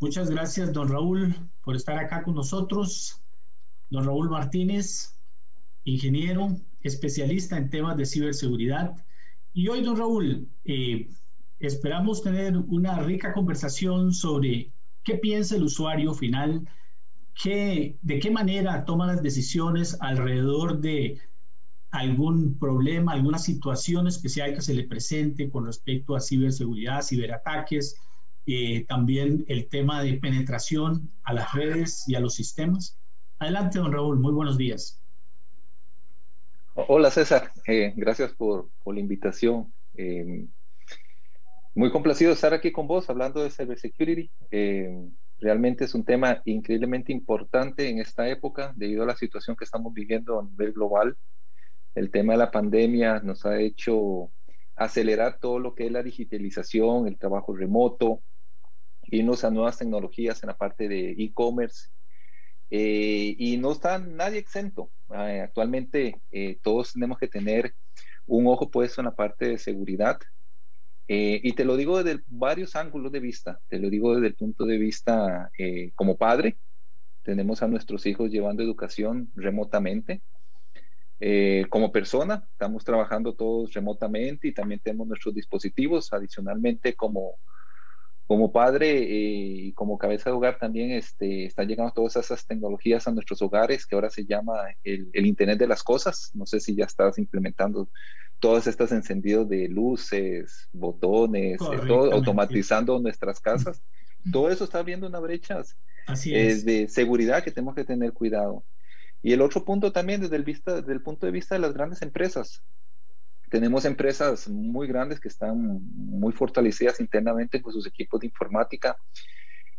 Muchas gracias, don Raúl, por estar acá con nosotros. Don Raúl Martínez, ingeniero, especialista en temas de ciberseguridad. Y hoy, don Raúl, eh, esperamos tener una rica conversación sobre qué piensa el usuario final, qué, de qué manera toma las decisiones alrededor de algún problema, alguna situación especial que se le presente con respecto a ciberseguridad, ciberataques, eh, también el tema de penetración a las redes y a los sistemas. Adelante, don Raúl, muy buenos días. Hola César, eh, gracias por, la invitación. Eh, muy complacido estar aquí con vos hablando de cybersecurity. realmente es un tema increíblemente importante en esta época debido a la situación que estamos viviendo a nivel global. El tema de la pandemia nos ha hecho acelerar todo lo que es la digitalización, el trabajo remoto, irnos a nuevas tecnologías en la parte de e-commerce. Eh, y no está nadie exento. Eh, actualmente eh, todos tenemos que tener un ojo puesto en la parte de seguridad. y te lo digo desde varios ángulos de vista. Te lo digo desde el punto de vista como padre. Tenemos a nuestros hijos llevando educación remotamente. como persona, estamos trabajando todos remotamente y también tenemos nuestros dispositivos. Adicionalmente, como, como padre eh, y como cabeza de hogar también este, están llegando todas esas tecnologías a nuestros hogares que ahora se llama el, Internet de las Cosas. No sé si ya estás implementando todos estos encendidos de luces, botones, eh, todo, automatizando nuestras casas. Todo eso está abriendo una brecha eh, de seguridad que tenemos que tener cuidado. Y el otro punto también desde el, vista, desde el punto de vista de las grandes empresas. Tenemos empresas muy grandes que están muy fortalecidas internamente con sus equipos de informática.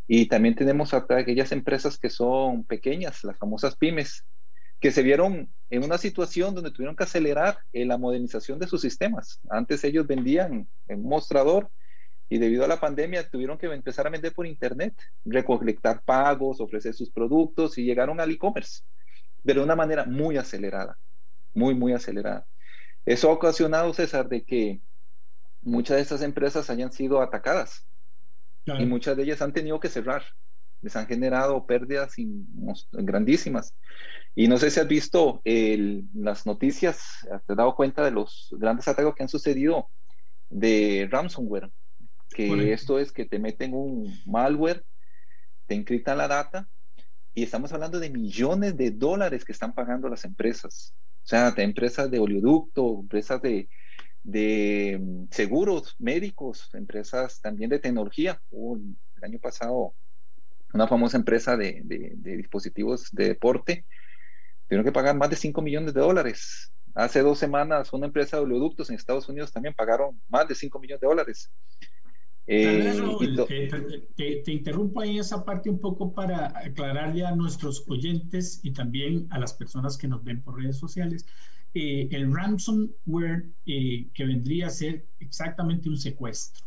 Y también tenemos aquellas empresas que son pequeñas, las famosas pymes, que se vieron en una situación donde tuvieron que acelerar eh, la modernización de sus sistemas. Antes ellos vendían en mostrador y debido a la pandemia tuvieron que empezar a vender por internet, recolectar pagos, ofrecer sus productos y llegaron al e-commerce, pero de una manera muy acelerada, muy, muy acelerada. Eso ha ocasionado, César, de que muchas de estas empresas hayan sido atacadas y muchas de ellas han tenido que cerrar. Les han generado pérdidas grandísimas. Y no sé si has visto las noticias, te has dado cuenta de los grandes ataques que han sucedido de ransomware, que esto es que te meten un malware, te encriptan la data y estamos hablando de millones de dólares que están pagando las empresas. O sea, empresas de oleoducto, empresas de, de mm, seguros médicos, empresas también de tecnología. El año pasado una famosa empresa de, de, dispositivos de deporte, tuvieron que pagar más de 5 millones de dólares. Hace dos semanas una empresa de oleoductos en Estados Unidos también pagaron más de 5 millones de dólares. Eh, te, interrumpo ahí esa parte un poco para aclararle a nuestros oyentes y también a las personas que nos ven por redes sociales. Eh, el ransomware eh, que vendría a ser exactamente un secuestro.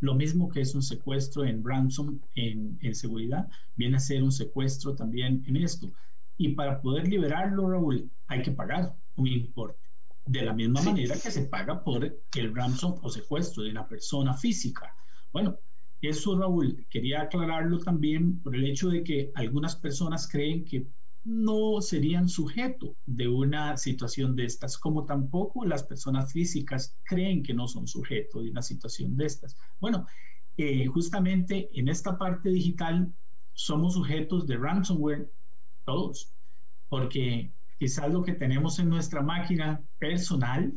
Lo mismo que es un secuestro en ransom en, en seguridad, viene a ser un secuestro también en esto. Y para poder liberarlo, Raúl, hay que pagar un importe. De la misma manera que se paga por el ransom o secuestro de una persona física. Bueno, eso Raúl, quería aclararlo también por el hecho de que algunas personas creen que no serían sujeto de una situación de estas, como tampoco las personas físicas creen que no son sujeto de una situación de estas. Bueno, eh, justamente en esta parte digital somos sujetos de ransomware todos, porque quizás lo que tenemos en nuestra máquina personal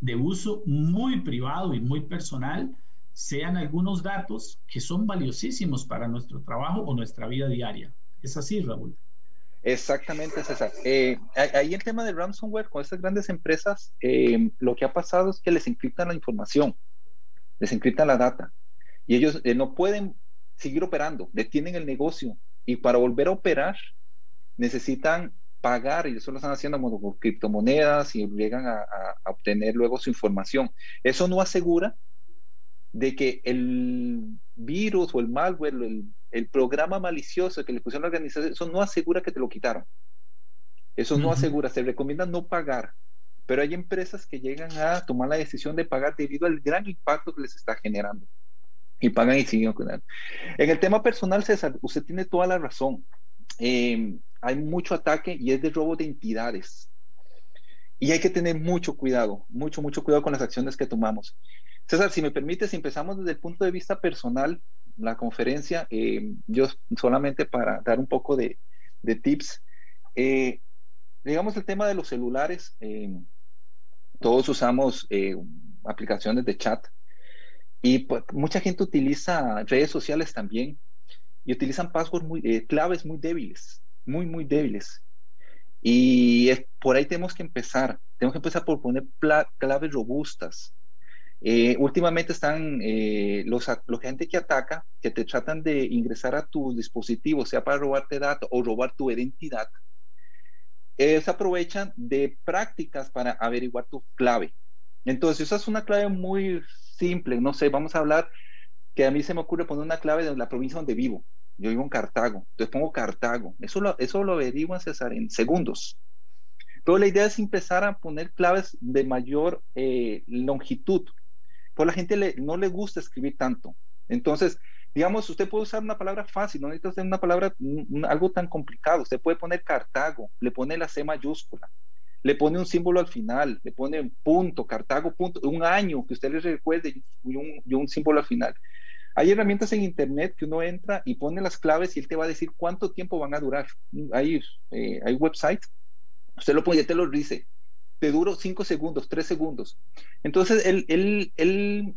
de uso muy privado y muy personal sean algunos datos que son valiosísimos para nuestro trabajo o nuestra vida diaria. ¿Es así, Raúl? Exactamente, César. Eh, ahí el tema de ransomware con estas grandes empresas, eh, lo que ha pasado es que les encriptan la información, les encriptan la data y ellos eh, no pueden seguir operando, detienen el negocio y para volver a operar necesitan pagar y eso lo están haciendo con criptomonedas y llegan a obtener luego su información. Eso no asegura de que el virus o el malware, el el programa malicioso que le pusieron a la organización, eso no asegura que te lo quitaron. Eso no asegura, se recomienda no pagar. Pero hay empresas que llegan a tomar la decisión de pagar debido al gran impacto que les está generando. Y pagan y siguen. En el tema personal, César, usted tiene toda la razón. Eh, hay mucho ataque y es de robo de entidades. Y hay que tener mucho cuidado, mucho, mucho cuidado con las acciones que tomamos. César, si me permites, empezamos desde el punto de vista personal la conferencia. Eh, yo solamente para dar un poco de, tips, eh, digamos el tema de los celulares, eh, todos usamos aplicaciones de chat y pues, mucha gente utiliza redes sociales también y utilizan passwords muy, claves muy débiles, muy, muy débiles. Y por ahí tenemos que empezar. Tenemos que empezar por poner claves robustas, eh, últimamente están eh, los, gente que ataca, que te tratan de ingresar a tu dispositivo, sea para robarte datos o robar tu identidad, eh, se aprovechan de prácticas para averiguar tu clave. Entonces, esa es una clave muy simple. No sé, vamos a hablar que a mí se me ocurre poner una clave de la provincia donde vivo. Yo vivo en Cartago, entonces pongo Cartago. Eso lo, eso lo averiguan, César, en segundos. Pero la idea es empezar a poner claves de mayor longitud, pues la gente le, no le gusta escribir tanto. Entonces, digamos, usted puede usar una palabra fácil, no necesita usar una palabra, algo tan complicado. Usted puede poner Cartago, le pone la C mayúscula, le pone un símbolo al final, le pone un punto, Cartago, punto, un año que usted le recuerde y un, y un símbolo al final. Hay herramientas en Internet que uno entra y pone las claves y él te va a decir cuánto tiempo van a durar. Hay, eh, hay websites, usted lo pone y te lo dice, te duro cinco segundos, tres segundos. Entonces, el, el, el,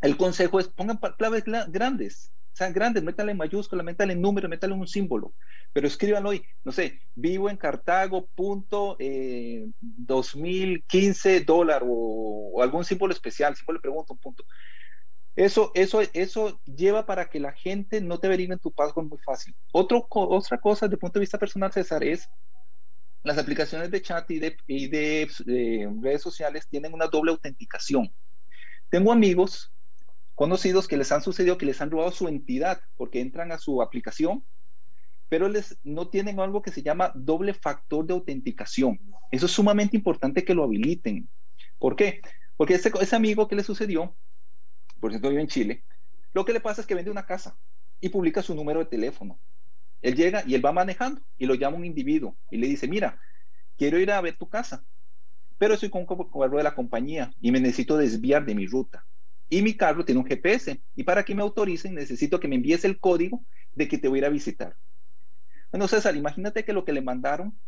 el consejo es pongan claves grandes, sean grandes, métanle en mayúscula, métanle en número, métanle un símbolo, pero escríbanlo hoy, no sé, vivo en Cartago, punto, eh, 2015 dólar o, algún símbolo especial, símbolo le pregunto, un punto. Eso, eso, eso lleva para que la gente no te averigüe en tu password muy fácil. Otro, otra cosa, desde el punto de vista personal, César, es las aplicaciones de chat y de, redes sociales tienen una doble autenticación. Tengo amigos conocidos que les han sucedido que les han robado su entidad porque entran a su aplicación, pero les, no tienen algo que se llama doble factor de autenticación. Eso es sumamente importante que lo habiliten. ¿Por qué? Porque ese, ese amigo que le sucedió, por cierto vive en Chile, lo que le pasa es que vende una casa y publica su número de teléfono. Él llega y él va manejando y lo llama un individuo y le dice, mira, quiero ir a ver tu casa, pero estoy con un carro de la compañía y me necesito desviar de mi ruta. Y mi carro tiene un GPS y para que me autoricen necesito que me envíes el código de que te voy a ir a visitar. Bueno, César, imagínate que lo que le mandaron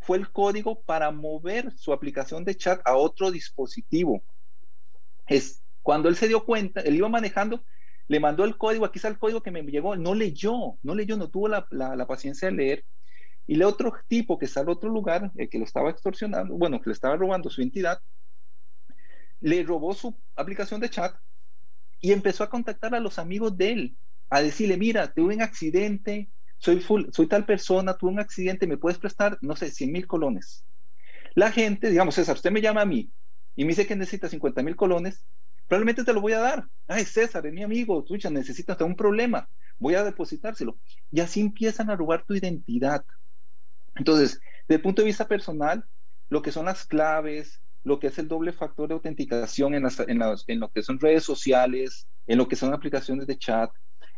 fue el código para mover su aplicación de chat a otro dispositivo. Es cuando él se dio cuenta, él iba manejando le mandó el código, aquí está el código que me llegó, no leyó, no leyó, no tuvo la, paciencia de leer. Y el otro tipo que está en otro lugar, el que lo estaba extorsionando, bueno, que le estaba robando su entidad, le robó su aplicación de chat y empezó a contactar a los amigos de él, a decirle, mira, tuve un accidente, soy, soy tal persona, tuve un accidente, me puedes prestar, no sé, 100 mil colones. La gente, digamos, César, usted me llama a mí y me dice que necesita 50 mil colones, probablemente te lo voy a dar. Ay, César, es mi amigo, tuya, necesitas un problema, voy a depositárselo. Y así empiezan a robar tu identidad. Entonces, desde el punto de vista personal, lo que son las claves, lo que es el doble factor de autenticación en, en, lo que son redes sociales, en lo que son aplicaciones de chat,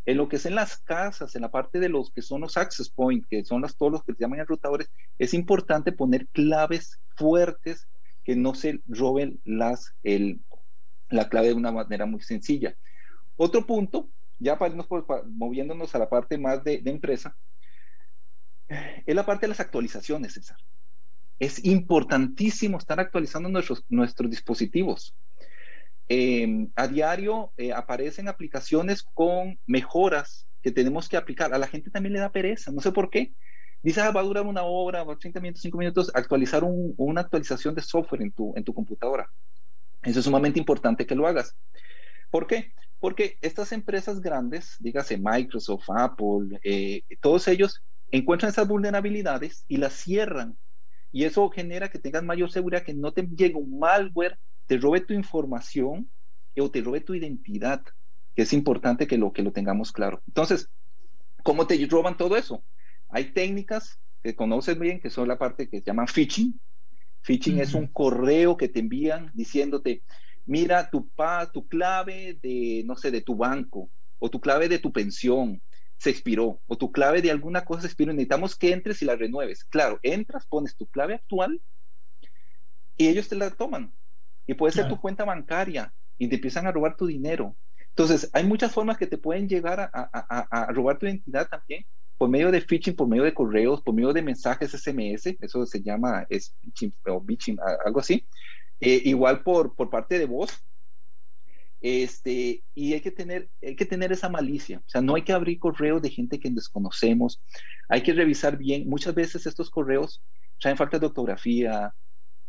en lo que es en las casas, en la parte de los que son los access points, que son los, todos los que se llaman enrutadores, es importante poner claves fuertes que no se roben las, el, la clave de una manera muy sencilla. Otro punto, ya para irnos moviéndonos a la parte más de, empresa, es la parte de las actualizaciones, César. Es importantísimo estar actualizando nuestros, nuestros dispositivos. Em, a diario eh, aparecen aplicaciones con mejoras que tenemos que aplicar. A la gente también le da pereza, no sé por qué. Dice, ah, va a durar una hora, 30 minutos, 5 minutos, actualizar una actualización de software en tu, en tu computadora. Eso es sumamente importante que lo hagas. ¿Por qué? Porque estas empresas grandes, dígase Microsoft, Apple, eh, todos ellos encuentran esas vulnerabilidades y las cierran. Y eso genera que tengas mayor seguridad, que no te llegue un malware, te robe tu información o te robe tu identidad, que es importante que lo, que lo tengamos claro. Entonces, ¿cómo te roban todo eso? Hay técnicas que conoces bien, que son la parte que se llama phishing. Phishing es un correo que te envían diciéndote, mira tu, pa, tu clave de, no sé, de tu banco o tu clave de tu pensión se expiró o tu clave de alguna cosa se expiró. Necesitamos que entres y la renueves. Claro, entras, pones tu clave actual y ellos te la toman. Y puede ser tu cuenta bancaria y te empiezan a robar tu dinero. Entonces, hay muchas formas que te pueden llegar a, a, a robar tu identidad también por medio de phishing, por medio de correos, por medio de mensajes SMS, eso se llama es phishing o phishing, algo así. Eh, igual por, por parte de voz. Este, y hay que, tener, hay que tener esa malicia. O sea, no hay que abrir correos de gente que desconocemos. Hay que revisar bien. Muchas veces estos correos traen falta de ortografía,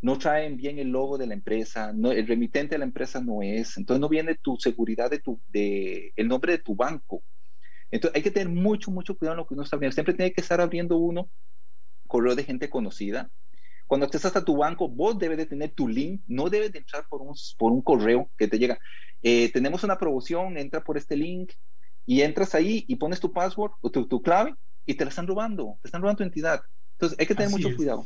no traen bien el logo de la empresa, no, el remitente de la empresa no es. Entonces no viene tu seguridad de tu, de, el nombre de tu banco. Entonces hay que tener mucho, mucho cuidado en lo que uno está abriendo. Siempre tiene que estar abriendo uno correo de gente conocida. Cuando estés hasta tu banco, vos debes de tener tu link, no debes de entrar por un, por un correo que te llega. Eh, tenemos una promoción, entra por este link y entras ahí y pones tu password o tu, clave y te la están robando, te están robando tu entidad. Entonces hay que tener mucho cuidado.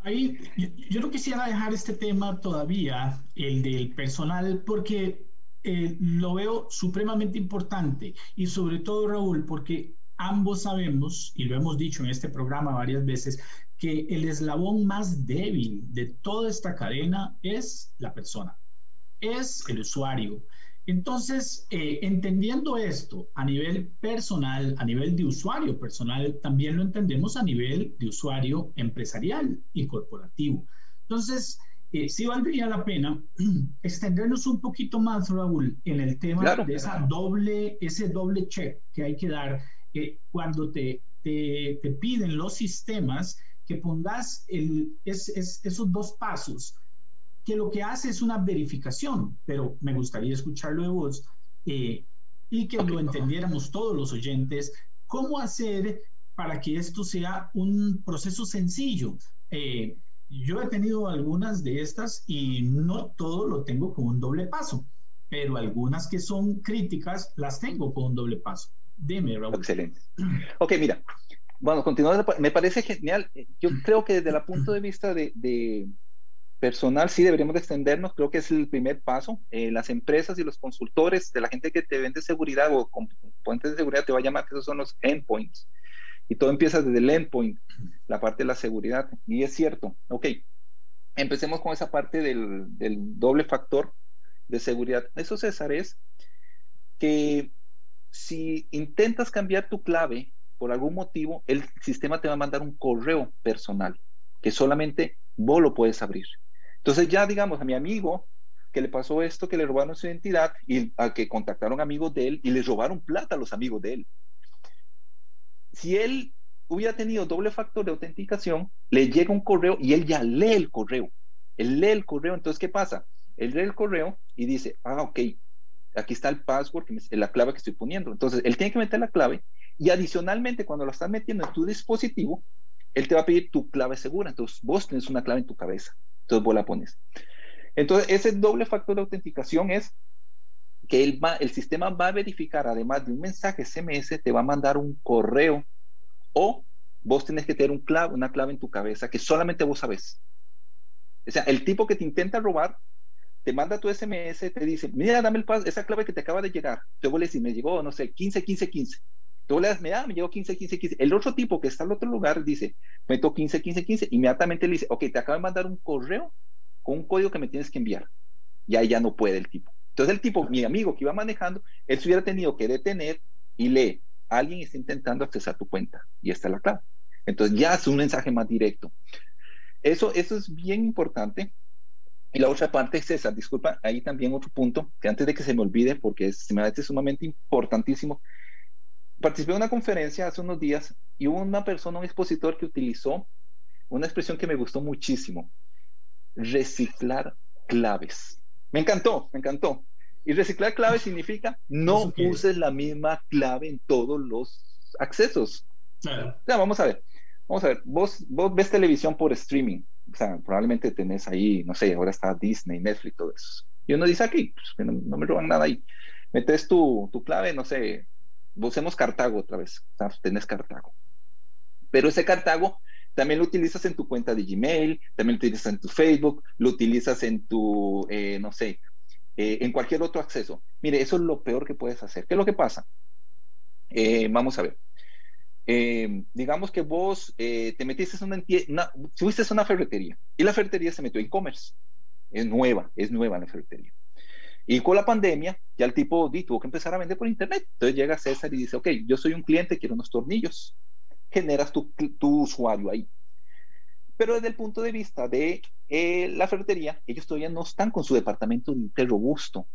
Ahí, yo, yo no quisiera dejar este tema todavía, el del personal, porque eh, lo veo supremamente importante y sobre todo, Raúl, porque ambos sabemos, y lo hemos dicho en este programa varias veces, que el eslabón más débil de toda esta cadena es la persona, es el usuario. Entonces, eh, entendiendo esto a nivel personal, a nivel de usuario personal, también lo entendemos a nivel de usuario empresarial y corporativo. Entonces, eh, sí valdría la pena extendernos un poquito más, Raúl, en el tema de esa doble, ese doble check que hay que dar eh, cuando te, te, piden los sistemas que pongas el, es, esos dos pasos, que lo que hace es una verificación, pero me gustaría escucharlo de vos eh, y que lo entendiéramos todos los oyentes, cómo hacer para que esto sea un proceso sencillo. Eh, yo he tenido algunas de estas y no todo lo tengo con un doble paso, pero algunas que son críticas las tengo con un doble paso. Dime, Raúl. Excelente. Ok, mira. Bueno, continuando, me parece genial. Yo creo que desde el punto de vista de, personal sí deberíamos de extendernos. Creo que es el primer paso. Eh, las empresas y los consultores de la gente que te vende seguridad o componentes de seguridad te va a llamar que esos son los endpoints. Y todo empieza desde el endpoint, la parte de la seguridad. Y es cierto. Ok, empecemos con esa parte del, doble factor de seguridad. Eso, César, es que si intentas cambiar tu clave por algún motivo, el sistema te va a mandar un correo personal que solamente vos lo puedes abrir. Entonces ya digamos a mi amigo que le pasó esto, que le robaron su identidad y a que contactaron amigos de él y le robaron plata a los amigos de él si él hubiera tenido doble factor de autenticación, le llega un correo y él ya lee el correo. Él lee el correo, entonces, ¿qué pasa? Él lee el correo y dice, ah, ok, aquí está el password, la clave que estoy poniendo. Entonces, él tiene que meter la clave y adicionalmente, cuando lo estás metiendo en tu dispositivo, él te va a pedir tu clave segura. Entonces, vos tienes una clave en tu cabeza. Entonces, vos la pones. Entonces, ese doble factor de autenticación es que el, el sistema va a verificar, además de un mensaje SMS, te va a mandar un correo o vos tenés que tener un clave, una clave en tu cabeza que solamente vos sabes. O sea, el tipo que te intenta robar te manda tu SMS, te dice, mira, dame el esa clave que te acaba de llegar. Te vos le dices, me llegó, no sé, 15, 15, 15. Tú le das, mira, me llegó 15, 15, 15. El otro tipo que está al otro lugar dice, meto 15, 15, 15. Inmediatamente le dice, ok, te acaba de mandar un correo con un código que me tienes que enviar. Y ahí ya no puede el tipo. Entonces el tipo, mi amigo que iba manejando, él se hubiera tenido que detener y lee, alguien está intentando accesar tu cuenta y esta es la clave. Entonces ya es un mensaje más directo. Eso, eso es bien importante. Y la otra parte, César, disculpa, ahí también otro punto, que antes de que se me olvide, porque es, se me hace sumamente importantísimo, participé en una conferencia hace unos días y hubo una persona, un expositor que utilizó una expresión que me gustó muchísimo, reciclar claves. Me encantó, me encantó. Y reciclar claves significa no uses la misma clave en todos los accesos. Claro. vamos a ver, vamos a ver, vos, vos ves televisión por streaming, o sea, probablemente tenés ahí, no sé, ahora está Disney, Netflix, todo eso. Y uno dice aquí, pues, no, me roban nada ahí. Metes tu, tu clave, no sé, usemos Cartago otra vez, o sea, tenés Cartago. Pero ese Cartago también lo utilizas en tu cuenta de Gmail, también lo utilizas en tu Facebook, lo utilizas en tu, eh, no sé, eh, en cualquier otro acceso. Mire, eso es lo peor que puedes hacer. ¿Qué es lo que pasa? Eh, vamos a ver. digamos que vos te metiste en una, una, fuiste a una ferretería y la ferretería se metió en e-commerce. Es nueva, es nueva la ferretería. Y con la pandemia, ya el tipo tuvo que empezar a vender por internet. Entonces llega César y dice, ok, yo soy un cliente, quiero unos tornillos generas tu, usuario ahí. Pero desde el punto de vista de eh, la ferretería, ellos todavía no están con su departamento de robusto.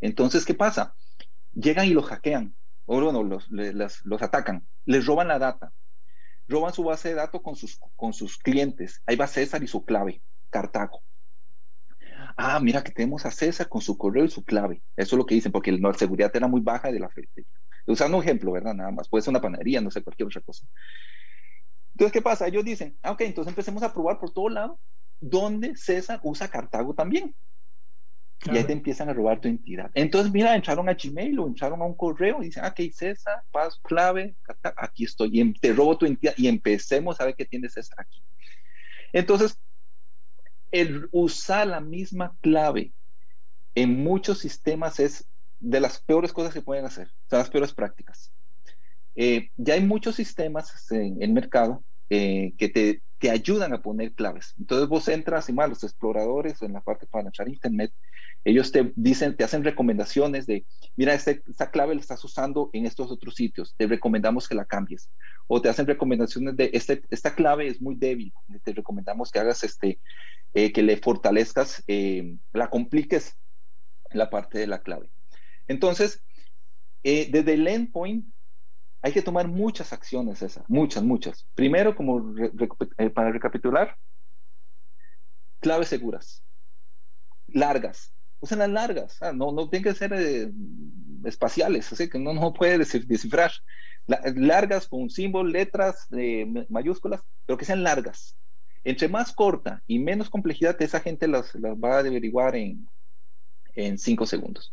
Entonces, ¿qué pasa? Llegan y los hackean, o bueno, los, atacan, les roban la data, roban su base de datos con sus, con sus clientes. Ahí va César y su clave, Cartago. Ah, mira que tenemos a César con su correo y su clave. Eso es lo que dicen, porque la seguridad era muy baja de la ferretería. Usando un ejemplo, ¿verdad? Nada más. Puede ser una panadería, no sé, cualquier otra cosa. Entonces, ¿qué pasa? Ellos dicen, ah, ok, entonces empecemos a probar por todo lado donde César usa Cartago también. Y ahí te empiezan a robar tu entidad. Entonces, mira, entraron a Gmail o entraron a un correo y dicen, ah, ok, César, paso, clave, aquí estoy. Y em, te robo tu entidad y empecemos a ver qué tiene César aquí. Entonces, el usar la misma clave en muchos sistemas es de las peores cosas que pueden hacer, son las peores prácticas. Eh, ya hay muchos sistemas en el mercado eh, que te, te, ayudan a poner claves. Entonces vos entras y más los exploradores en la parte para a Internet, ellos te dicen, te hacen recomendaciones de, mira, este, esta clave la estás usando en estos otros sitios, te recomendamos que la cambies. O te hacen recomendaciones de, este, esta clave es muy débil, te recomendamos que hagas este, eh, que le fortalezcas, la compliques la parte de la clave. Entonces, eh, desde el endpoint hay que tomar muchas acciones, esas, muchas, muchas. Primero, como eh, para recapitular, claves seguras, largas. Usen las largas, ah, no, no tienen que ser eh, espaciales, así que no, no puede descifrar. largas con símbolos, letras mayúsculas, pero que sean largas. Entre más corta y menos complejidad, esa gente las, va a averiguar en, en cinco segundos.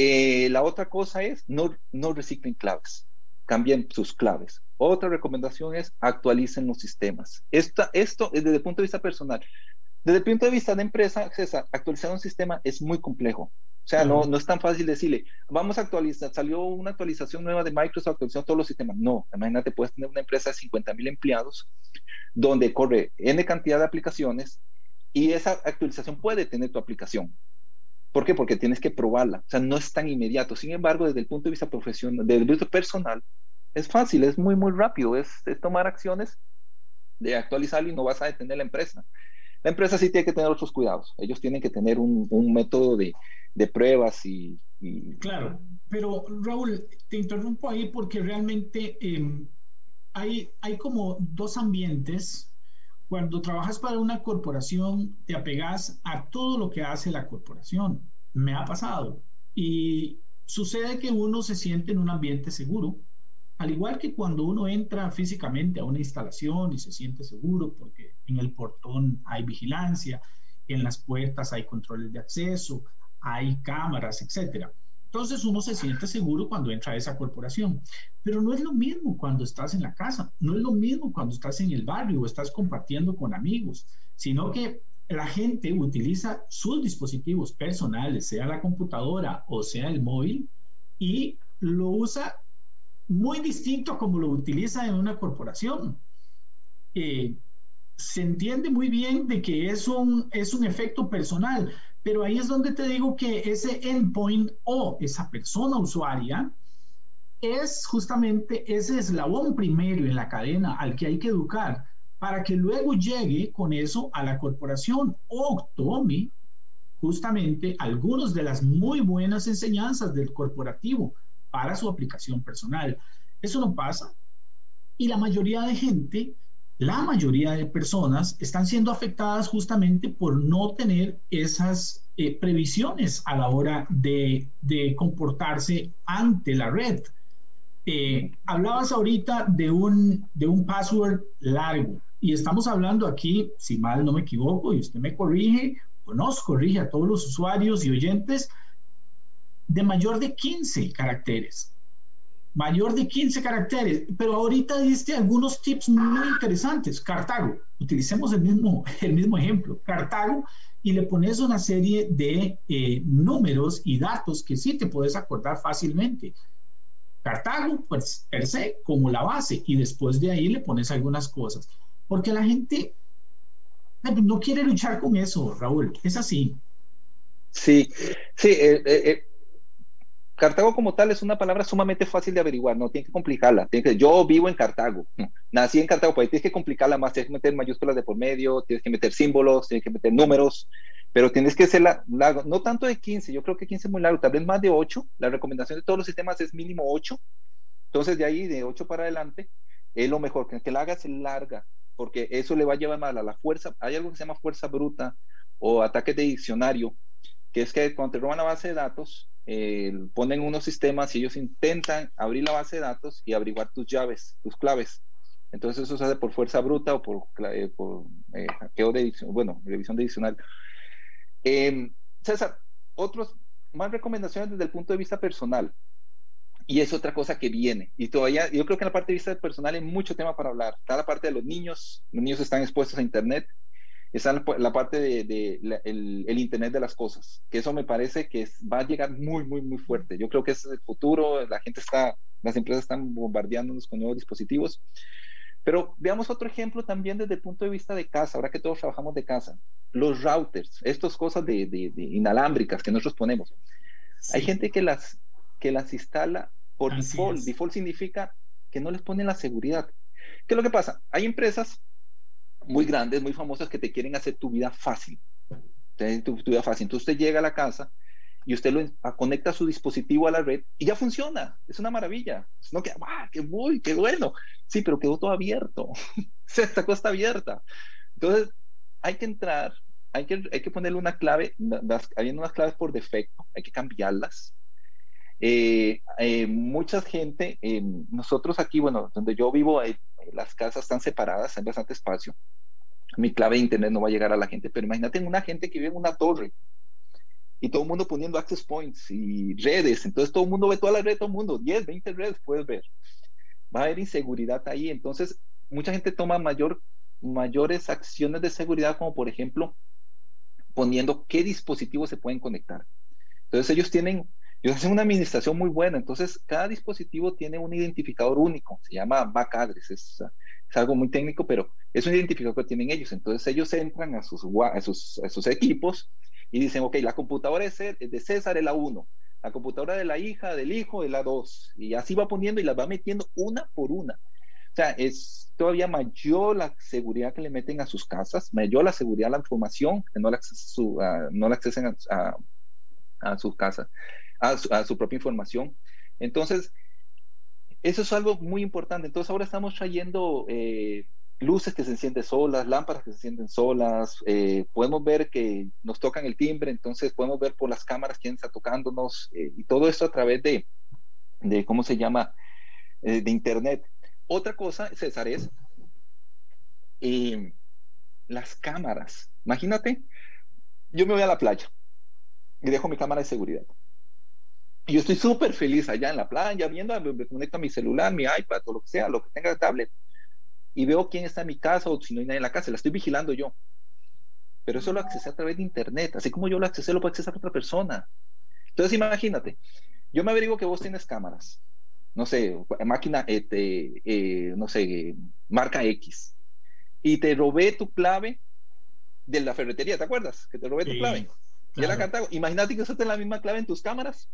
Eh, la otra cosa es no, no reciclen claves, cambien sus claves. Otra recomendación es actualicen los sistemas. Esta, esto desde el punto de vista personal. Desde el punto de vista de empresa, César, actualizar un sistema es muy complejo. O sea, no, no es tan fácil decirle, vamos a actualizar, salió una actualización nueva de Microsoft, actualizando todos los sistemas. No, imagínate, puedes tener una empresa de 50 mil empleados donde corre N cantidad de aplicaciones y esa actualización puede tener tu aplicación. ¿Por qué? Porque tienes que probarla. O sea, no es tan inmediato. Sin embargo, desde el punto de vista profesional, desde el punto personal, es fácil, es muy, muy rápido. Es, tomar acciones de actualizarlo y no vas a detener la empresa. La empresa sí tiene que tener otros cuidados. Ellos tienen que tener un, método de, pruebas y, Claro, pero Raúl, te interrumpo ahí porque realmente em, hay, hay como dos ambientes cuando trabajas para una corporación, te apegas a todo lo que hace la corporación. Me ha pasado. Y sucede que uno se siente en un ambiente seguro, al igual que cuando uno entra físicamente a una instalación y se siente seguro, porque en el portón hay vigilancia, en las puertas hay controles de acceso, hay cámaras, etcétera. Entonces uno se siente seguro cuando entra a esa corporación, pero no es lo mismo cuando estás en la casa, no es lo mismo cuando estás en el barrio o estás compartiendo con amigos, sino que la gente utiliza sus dispositivos personales, sea la computadora o sea el móvil, y lo usa muy distinto como lo utiliza en una corporación. Eh, se entiende muy bien de que es un, es un efecto personal, pero ahí es donde te digo que ese endpoint o esa persona usuaria es justamente ese eslabón primero en la cadena al que hay que educar para que luego llegue con eso a la corporación o tome justamente algunas de las muy buenas enseñanzas del corporativo para su aplicación personal. Eso no pasa. Y la mayoría de gente, la mayoría de personas están siendo afectadas justamente por no tener esas eh, previsiones a la hora de, comportarse ante la red. Eh, hablabas ahorita de un, de un password largo y estamos hablando aquí, si mal no me equivoco, y usted me corrige o nos corrige a todos los usuarios y oyentes, de mayor de 15 caracteres. Mayor de 15 caracteres. Pero ahorita diste algunos tips muy interesantes. Cartago, utilicemos el mismo, el mismo ejemplo. Cartago y le pones una serie de eh, números y datos que sí te puedes acordar fácilmente. Cartago, pues per se, como la base, y después de ahí le pones algunas cosas. Porque la gente no quiere luchar con eso, Raúl. Es así. Sí, sí. Eh, eh, eh, Cartago como tal es una palabra sumamente fácil de averiguar, no tiene que complicarla. Tiene que, yo vivo en Cartago, nací en Cartago, pues tienes que complicarla más, tienes que meter mayúsculas de por medio, tienes que meter símbolos, tienes que meter números, pero tienes que ser largo, no tanto de 15, yo creo que 15 es muy largo, tal vez más de 8, la recomendación de todos los sistemas es mínimo 8, entonces de ahí de 8 para adelante es lo mejor, que, la hagas larga, porque eso le va a llevar mal a la fuerza, hay algo que se llama fuerza bruta o ataque de diccionario, que es que cuando te roban la base de datos, eh, ponen unos sistemas y ellos intentan abrir la base de datos y averiguar tus llaves, tus claves. Entonces eso se hace por fuerza bruta o por, eh, por eh, hackeo de bueno, revisión de diccionario. Em, César, otros más recomendaciones desde el punto de vista personal. Y es otra cosa que viene. Y todavía, yo creo que en la parte de vista personal hay mucho tema para hablar. Está la parte de los niños. Los niños están expuestos a Internet. Está la, parte de, el, Internet de las cosas. Que eso me parece que va a llegar muy, muy, muy fuerte. Yo creo que es el futuro. La gente está, las empresas están bombardeándonos con nuevos dispositivos. Pero veamos otro ejemplo también desde el punto de vista de casa, ahora que todos trabajamos de casa. Los routers, estas cosas de, de, inalámbricas que nosotros ponemos. Hay gente que las, que las instala por default. Default significa que no les ponen la seguridad. ¿Qué es lo que pasa? Hay empresas muy grandes, muy famosas que te quieren hacer tu vida fácil. Tu, tu vida fácil. Entonces usted llega a la casa y usted lo conecta su dispositivo a la red y ya funciona. Es una maravilla. No que, ¡ah, qué muy, qué bueno! Sí, pero quedó todo abierto. Esta cosa está abierta. Entonces, hay que entrar, hay que, hay que ponerle una clave, habiendo unas claves por defecto, hay que cambiarlas. Eh, eh, mucha gente, eh, nosotros aquí, bueno, donde yo vivo, las casas están separadas, hay bastante espacio. Mi clave de internet no va a llegar a la gente, pero imagínate una gente que vive en una torre y todo el mundo poniendo access points y redes. Entonces todo el mundo ve toda la red, todo el mundo, 10, 20 redes puedes ver. Va a haber inseguridad ahí. Entonces mucha gente toma mayor, mayores acciones de seguridad, como por ejemplo poniendo qué dispositivos se pueden conectar. Entonces ellos tienen, ellos hacen una administración muy buena. Entonces cada dispositivo tiene un identificador único. Se llama MAC address. Es, es algo muy técnico, pero es un identificador que tienen ellos. Entonces ellos entran a sus, a sus, a sus equipos y dicen, ok, la computadora de César es la 1, la computadora de la hija, del hijo es la 2, y así va poniendo y las va metiendo una por una. O sea, es todavía mayor la seguridad que le meten a sus casas, mayor la seguridad a la información, que no la, accesen, no la accesen a, a, sus casas, a su, propia información. Entonces, eso es algo muy importante. Entonces, ahora estamos trayendo eh, luces que se encienden solas, lámparas que se encienden solas, eh, podemos ver que nos tocan el timbre, entonces podemos ver por las cámaras quién está tocándonos eh, y todo esto a través de, de ¿cómo se llama?, de Internet. Otra cosa, César, es las cámaras. Imagínate, yo me voy a la playa y dejo mi cámara de seguridad. Y yo estoy súper feliz allá en la playa, viendo, me conecto a mi celular, mi iPad o lo que sea, lo que tenga tablet y veo quién está en mi casa o si no hay nadie en la casa, la estoy vigilando yo. Pero eso lo accesé a través de internet, así como yo lo accesé, lo puede accesar otra persona. Entonces imagínate, yo me averiguo que vos tienes cámaras, no sé, máquina, este, eh, no sé, marca X, y te robé tu clave de la ferretería, ¿te acuerdas? Que te robé tu clave. Y la Imagínate que usaste la misma clave en tus cámaras.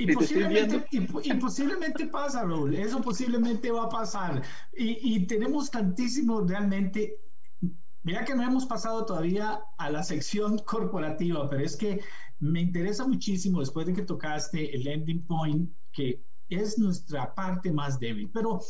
Y posiblemente, pasa, Raúl, eso posiblemente va a pasar. Y, tenemos tantísimo realmente, mira que no hemos pasado todavía a la sección corporativa, pero es que me interesa muchísimo después de que tocaste el ending point, que es nuestra parte más débil. Pero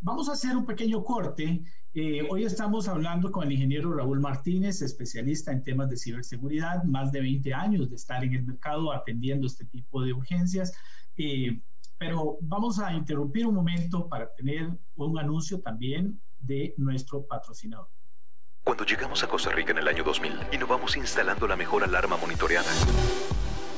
vamos a hacer un pequeño corte. Eh, hoy estamos hablando con el ingeniero Raúl Martínez, especialista en temas de ciberseguridad, más de 20 años de estar en el mercado atendiendo este tipo de urgencias. Eh, pero vamos a interrumpir un momento para tener un anuncio también de nuestro patrocinador. Cuando llegamos a Costa Rica en el año 2000, innovamos instalando la mejor alarma monitoreada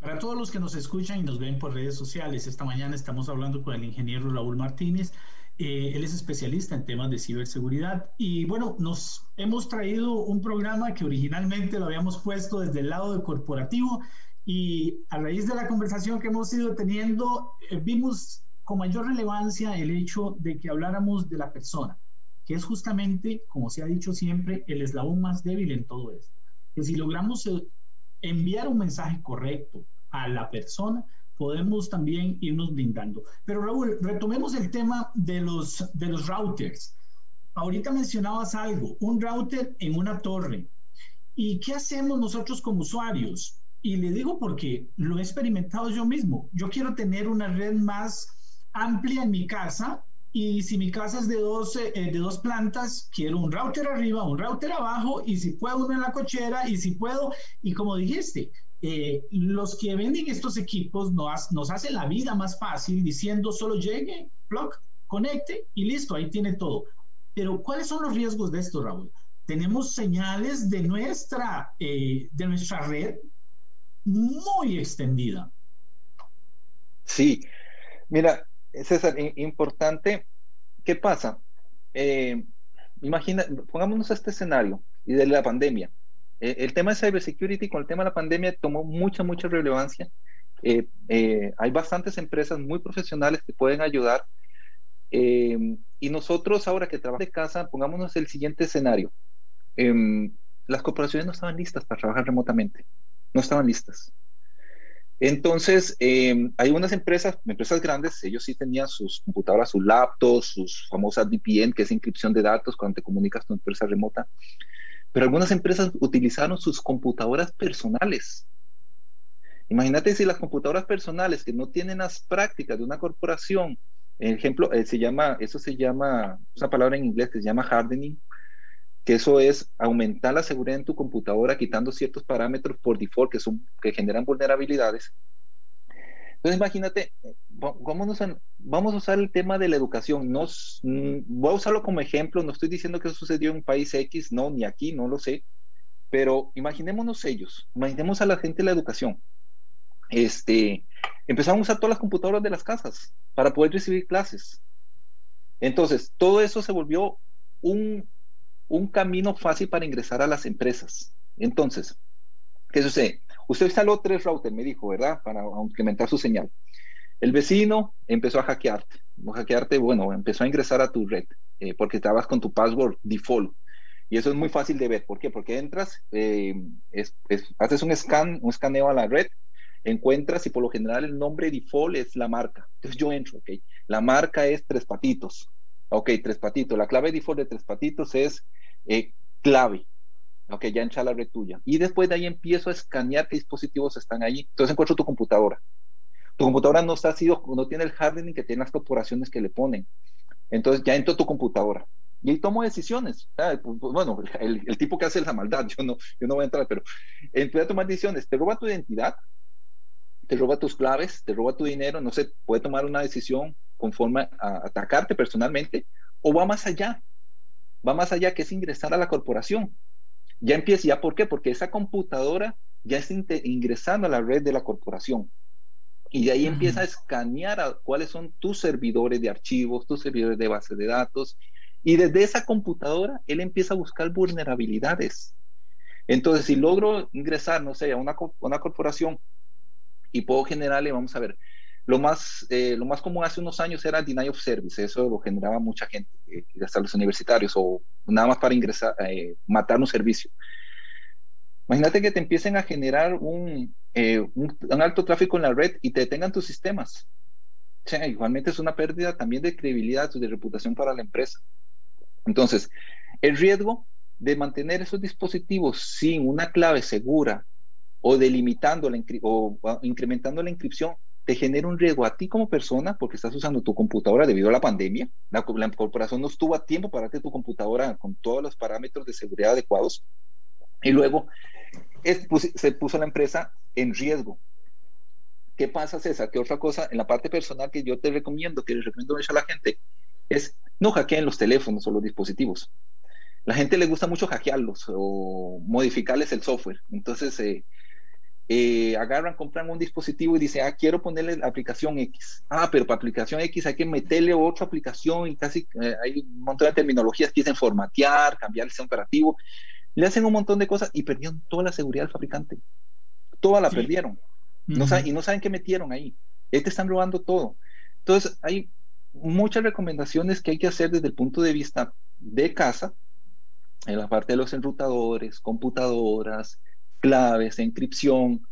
Para todos los que nos escuchan y nos ven por redes sociales, esta mañana estamos hablando con el ingeniero Raúl Martínez. Eh, él es especialista en temas de ciberseguridad y bueno, nos hemos traído un programa que originalmente lo habíamos puesto desde el lado de corporativo y a raíz de la conversación que hemos ido teniendo, eh, vimos con mayor relevancia el hecho de que habláramos de la persona, que es justamente, como se ha dicho siempre, el eslabón más débil en todo esto. Que si logramos eh, enviar un mensaje correcto a la persona, podemos también irnos blindando. Pero Raúl, retomemos el tema de los, de los routers. Ahorita mencionabas algo, un router en una torre. ¿Y qué hacemos nosotros como usuarios? Y le digo porque lo he experimentado yo mismo. Yo quiero tener una red más amplia en mi casa y si mi casa es de dos, eh, de dos plantas, quiero un router arriba, un router abajo, y si puedo uno en la cochera, y si puedo, y como dijiste, eh, los que venden estos equipos nos, hacen la vida más fácil diciendo solo llegue, plug, conecte y listo, ahí tiene todo. Pero ¿cuáles son los riesgos de esto, Raúl? Tenemos señales de nuestra, eh, de nuestra red muy extendida. Sí, mira, César, importante, ¿qué pasa? Eh, imagina, pongámonos este escenario y de la pandemia. Eh, el tema de cybersecurity con el tema de la pandemia tomó mucha, mucha relevancia. Eh, hay bastantes empresas muy profesionales que pueden ayudar. y nosotros ahora que trabajamos de casa, pongámonos el siguiente escenario. Em, las corporaciones no estaban listas para trabajar remotamente. No estaban listas. Entonces, eh, hay unas empresas, empresas grandes, ellos sí tenían sus computadoras, sus laptops, sus famosas VPN, que es inscripción de datos cuando te comunicas con empresa remota. Pero algunas empresas utilizaron sus computadoras personales. Imagínate si las computadoras personales que no tienen las prácticas de una corporación, ejemplo, eh, se llama, eso se llama, una palabra en inglés que se llama hardening, que eso es aumentar la seguridad en tu computadora quitando ciertos parámetros por default que, son, que generan vulnerabilidades. Entonces imagínate, vamos a, vamos a usar el tema de la educación. No, mm, voy a usarlo como ejemplo, no estoy diciendo que eso sucedió en un país X, no, ni aquí, no lo sé, pero imaginémonos ellos, imaginemos a la gente la educación. Este, empezaron a usar todas las computadoras de las casas para poder recibir clases. Entonces, todo eso se volvió un, un camino fácil para ingresar a las empresas. Entonces, ¿qué sucede? Usted instaló tres routers, me dijo, ¿verdad? Para incrementar su señal. El vecino empezó a hackearte. Hackearte, bueno, empezó a ingresar a tu red eh, porque estabas con tu password default. Y eso es muy fácil de ver. ¿Por qué? Porque entras, eh, haces un scan, un escaneo a la red, encuentras y por lo general el nombre default es la marca. Entonces yo entro, ¿ok? La marca es Tres Patitos. Ok, Tres Patitos. La clave default de Tres Patitos es eh, clave. Ok, ya entra la tuya. Y después de ahí empiezo a escanear qué dispositivos están ahí. Entonces encuentro tu computadora. Tu computadora no está sido, no tiene el hardening que tienen las corporaciones que le ponen. Entonces ya entro tu computadora. Y tomo decisiones. Pues, pues, bueno, el, tipo que hace la maldad, yo no, yo no voy a entrar, pero empiezo a tomar decisiones. Te roba tu identidad, te roba tus claves, te roba tu dinero, no sé, puede tomar una decisión conforme a atacarte personalmente o va más allá va más allá que es ingresar a la corporación. Ya empieza, ¿ya por qué? Porque esa computadora ya está ingresando a la red de la corporación. Y de ahí empieza a escanear a cuáles son tus servidores de archivos, tus servidores de base de datos. Y desde esa computadora, él empieza a buscar vulnerabilidades. Entonces, si logro ingresar, no sé, a una, una corporación y puedo generarle, vamos a ver, lo más, eh, lo más común hace unos años era deny of service, eso lo generaba mucha gente, eh, hasta los universitarios, o nada más para ingresar, eh, matar un servicio. Imagínate que te empiecen a generar un, un, alto tráfico en la red y te detengan tus sistemas. O sea, igualmente es una pérdida también de credibilidad, de reputación para la empresa. Entonces, el riesgo de mantener esos dispositivos sin una clave segura o delimitando la, o incrementando la inscripción te genera un riesgo a ti como persona porque estás usando tu computadora debido a la pandemia. La, corporación no estuvo a tiempo para darte tu computadora con todos los parámetros de seguridad adecuados. Y luego se puso la empresa en riesgo. ¿Qué pasa, César? Que otra cosa, en la parte personal que yo te recomiendo, que les recomiendo mucho a la gente, es no hackeen los teléfonos o los dispositivos. La gente le gusta mucho hackearlos o modificarles el software. Entonces, eh, eh, agarran, compran un dispositivo y dicen, ah, quiero ponerle la aplicación X. Ah, pero para aplicación X hay que meterle otra aplicación y casi eh, hay un montón de terminologías que dicen formatear, cambiar el sistema operativo. Le hacen un montón de cosas y perdieron toda la seguridad del fabricante. Toda la perdieron. no y no saben qué metieron ahí. Te están robando todo. Entonces, hay muchas recomendaciones que hay que hacer desde el punto de vista de casa, en la parte de los enrutadores, computadoras, claves, encripción,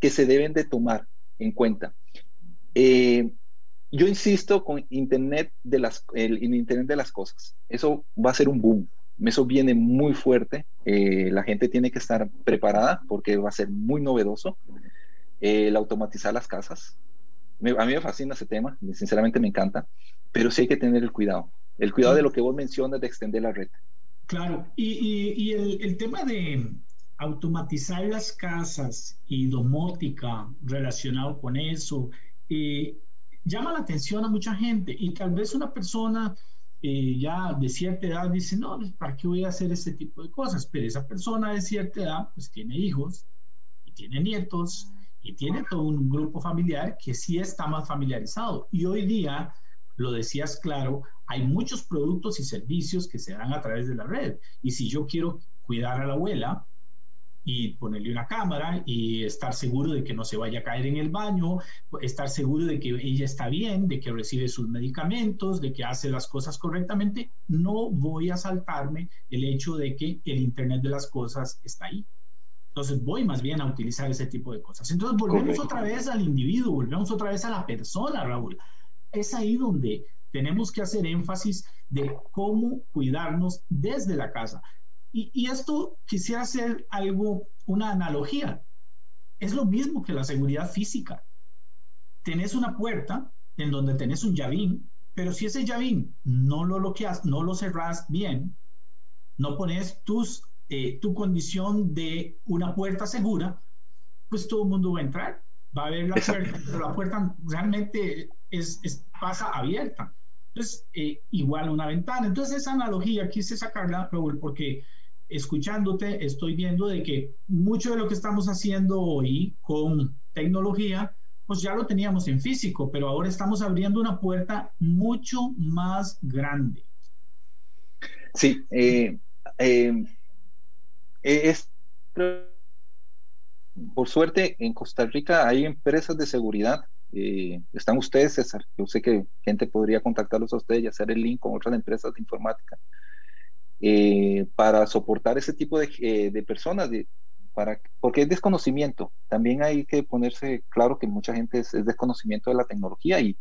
que se deben de tomar en cuenta. Eh, yo insisto con Internet de las, el, Internet de las cosas. Eso va a ser un boom. Eso viene muy fuerte. Eh, la gente tiene que estar preparada porque va a ser muy novedoso. Eh, el automatizar las casas. a mí me fascina ese tema, sinceramente me encanta, pero sí hay que tener el cuidado. El cuidado de lo que vos mencionas de extender la red. Claro, y, el, tema de, automatizar las casas y domótica relacionado con eso eh, llama la atención a mucha gente y tal vez una persona eh, ya de cierta edad dice, no, pues, ¿para qué voy a hacer ese tipo de cosas? Pero esa persona de cierta edad pues tiene hijos y tiene nietos y tiene todo un grupo familiar que sí está más familiarizado. Y hoy día, lo decías claro, hay muchos productos y servicios que se dan a través de la red. Y si yo quiero cuidar a la abuela, y ponerle una cámara y estar seguro de que no se vaya a caer en el baño, estar seguro de que ella está bien, de que recibe sus medicamentos, de que hace las cosas correctamente, no voy a saltarme el hecho de que el Internet de las cosas está ahí. Entonces voy más bien a utilizar ese tipo de cosas. Entonces volvemos otra vez al individuo, volvemos otra vez a la persona, Raúl. Es ahí donde tenemos que hacer énfasis de cómo cuidarnos desde la casa. Y, esto quisiera hacer algo, una analogía. Es lo mismo que la seguridad física. Tenés una puerta en donde tenés un llavín, pero si ese llavín no lo bloqueas, no lo cerrás bien, no pones tus, eh, tu condición de una puerta segura, pues todo el mundo va a entrar, va a ver la puerta, pero la puerta realmente es, pasa abierta. Entonces, eh, igual una ventana. Entonces, esa analogía quise sacarla, Raúl, porque escuchándote, estoy viendo de que mucho de lo que estamos haciendo hoy con tecnología, pues ya lo teníamos en físico, pero ahora estamos abriendo una puerta mucho más grande. Sí, eh, eh, es, por suerte en Costa Rica hay empresas de seguridad. Eh, están ustedes, César. Yo sé que gente podría contactarlos a ustedes y hacer el link con otras empresas de informática eh, para soportar ese tipo de, eh, de personas, de, para, porque es desconocimiento. También hay que ponerse claro que mucha gente es, desconocimiento de la tecnología y,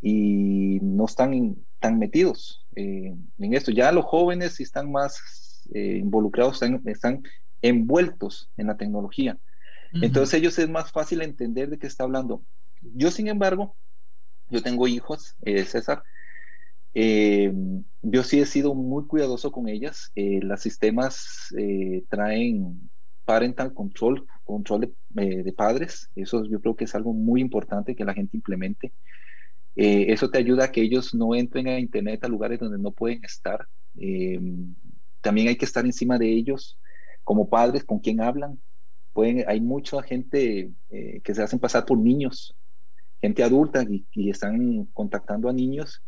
y no están tan metidos eh, en esto. Ya los jóvenes sí están más involucrados, están, están, envueltos en la tecnología. Entonces ellos es más fácil entender de qué está hablando. Yo, sin embargo, yo tengo hijos, César, eh, yo sí he sido muy cuidadoso con ellas. Eh, los sistemas eh, traen parental control, control de, padres. Eso yo creo que es algo muy importante que la gente implemente. eso te ayuda a que ellos no entren a Internet a lugares donde no pueden estar. también hay que estar encima de ellos como padres, con quien hablan. Pueden, hay mucha gente que se hacen pasar por niños, gente adulta y, y están contactando a niños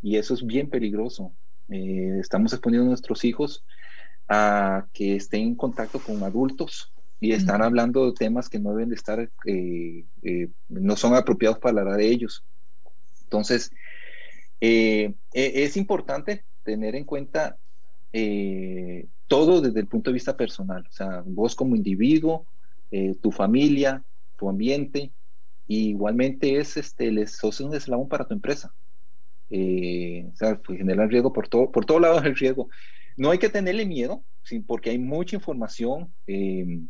y eso es bien peligroso. Eh, estamos exponiendo a nuestros hijos a que estén en contacto con adultos y están hablando de temas que no deben de estar, eh, eh, no son apropiados para hablar de ellos. Entonces, e, es importante tener en cuenta todo desde el punto de vista personal, o sea, vos como individuo, tu familia, tu ambiente, y igualmente es, este, el, sos un eslabón para tu empresa. O sea, pues, genera riesgo por todo, por todos lados el riesgo. No hay que tenerle miedo, porque hay mucha información eh,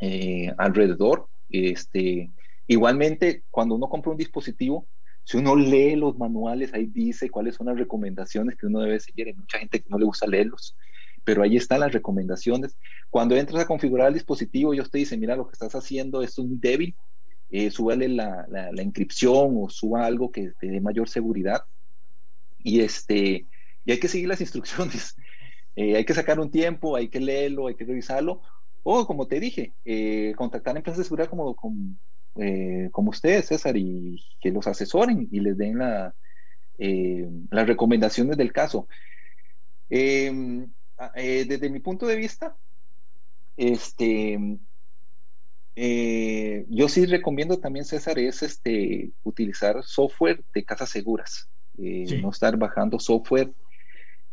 eh, alrededor. Este, igualmente, cuando uno compra un dispositivo, si uno lee los manuales, ahí dice cuáles son las recomendaciones que uno debe seguir. Hay mucha gente que no le gusta leerlos, pero ahí están las recomendaciones. Cuando entras a configurar el dispositivo, ellos te dicen, mira, lo que estás haciendo es un débil, eh, súbale la, la, inscripción o suba algo que te dé mayor seguridad. Y, este, y hay que seguir las instrucciones. Eh, hay que sacar un tiempo, hay que leerlo, hay que revisarlo. O, como te dije, eh, contactar a empresas de seguridad como, eh, como ustedes, César, y que los asesoren y les den la, las recomendaciones del caso. Em, desde mi punto de vista, este, yo sí recomiendo también, César, es este, utilizar software de casas seguras, no estar bajando software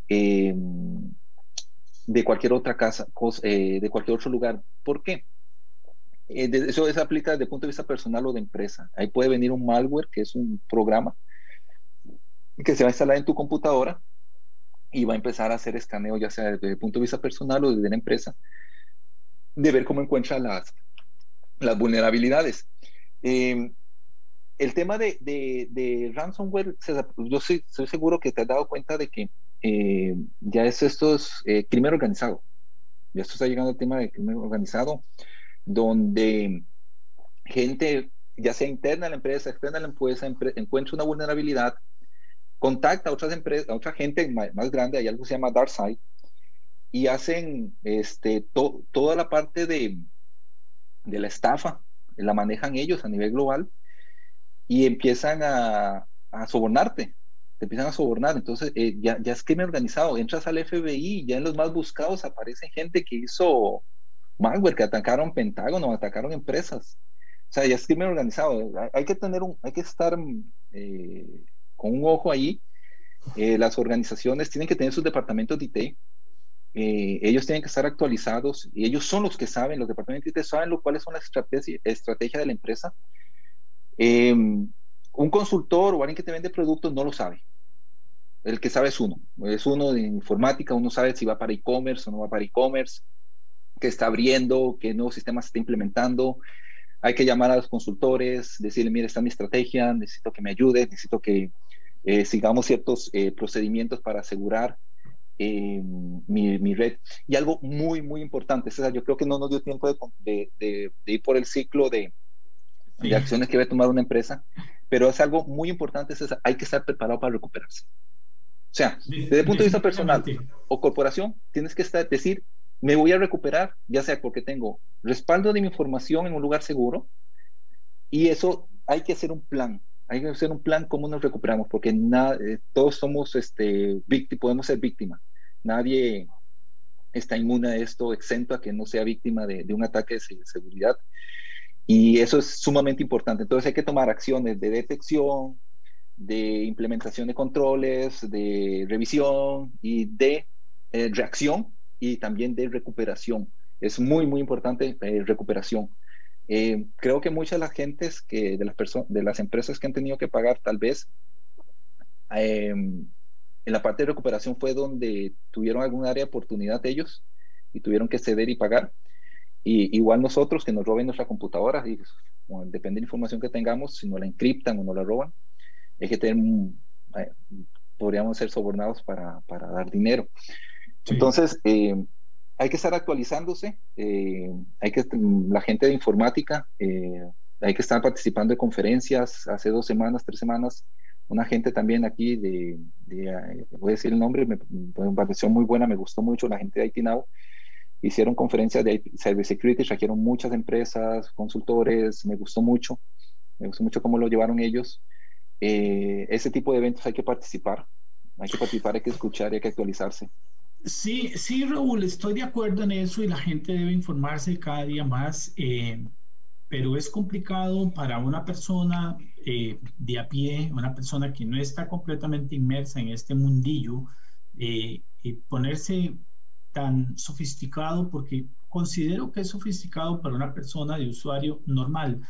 em, de cualquier otra casa, eh, de cualquier otro lugar. ¿Por qué? Eh, eso, se aplica desde el punto de vista personal o de empresa. Ahí puede venir un malware, que es un programa que se va a instalar en tu computadora y va a empezar a hacer escaneo, ya sea desde el punto de vista personal o desde la empresa, de ver cómo encuentra las, las vulnerabilidades. Em, el tema de, de, ransomware, yo estoy seguro que te has dado cuenta de que eh, ya es esto es eh, crimen organizado. Ya esto está llegando al tema de crimen organizado, donde gente, ya sea interna a la empresa, externa a la empresa, encuentra una vulnerabilidad, contacta a otras empresas, a otra gente más, grande, hay algo que se llama Dark y hacen este, toda la parte de, de la estafa, la manejan ellos a nivel global y empiezan a, a sobornarte te empiezan a sobornar. Entonces, eh, ya, ya es crimen organizado. Entras al FBI, ya en los más buscados aparece gente que hizo malware, que atacaron Pentágono, atacaron empresas. O sea, ya es crimen organizado. Hay que tener un, hay que estar eh, con un ojo ahí. Eh, las organizaciones tienen que tener sus departamentos de IT. Ellos tienen que estar actualizados y ellos son los que saben, los departamentos de IT saben lo, cuáles son las estrategias estrategia de la empresa. Em, un consultor o alguien que te vende productos no lo sabe. El que sabe es uno. Es uno de informática, uno sabe si va para e-commerce o no va para e-commerce, qué está abriendo, qué nuevos sistemas está implementando. Hay que llamar a los consultores, decirle, mire, está mi estrategia, necesito que me ayude, necesito que eh, sigamos ciertos eh, procedimientos para asegurar eh, mi, red. Y algo muy, muy importante, César, yo creo que no nos dio tiempo de, ir por el ciclo de, de acciones que debe tomar una empresa, pero es algo muy importante, es hay que estar preparado para recuperarse. O sea, desde el punto de vista personal o corporación, tienes que estar, decir, me voy a recuperar, ya sea porque tengo respaldo de mi información en un lugar seguro, y eso hay que hacer un plan, hay que hacer un plan cómo nos recuperamos, porque nada, eh, todos somos este, víctimas, podemos ser víctimas. Nadie está inmune a esto, exento a que no sea víctima de, un ataque de seguridad. Y eso es sumamente importante. Entonces hay que tomar acciones de detección, de implementación de controles, de revisión y de eh, reacción y también de recuperación. Es muy, muy importante eh, recuperación. Eh, creo que muchas de las que de las personas de las empresas que han tenido que pagar tal vez em, en la parte de recuperación fue donde tuvieron algún área de oportunidad ellos y tuvieron que ceder y pagar y igual nosotros que nos roben nuestra computadora, y, depende de la información que tengamos, si no la encriptan o no la roban, hay que eh, podríamos ser sobornados para, para dar dinero. Entonces, eh, hay que estar actualizándose, eh, hay que, la gente de informática, hay que estar participando de conferencias, hace dos semanas, tres semanas, una gente también aquí de, voy a decir el nombre, me, me pareció muy buena, me gustó mucho, la gente de IT Now, hicieron conferencias de cybersecurity, trajeron muchas empresas, consultores, me gustó mucho, me gustó mucho cómo lo llevaron ellos. Eh, ese tipo de eventos hay que participar, hay que participar, hay que escuchar hay que actualizarse. Sí, sí, Raúl, estoy de acuerdo en eso y la gente debe informarse cada día más, eh, pero es complicado para una persona eh, de a pie, una persona que no está completamente inmersa en este mundillo, eh, ponerse tan sofisticado porque considero que es sofisticado para una persona de usuario normal.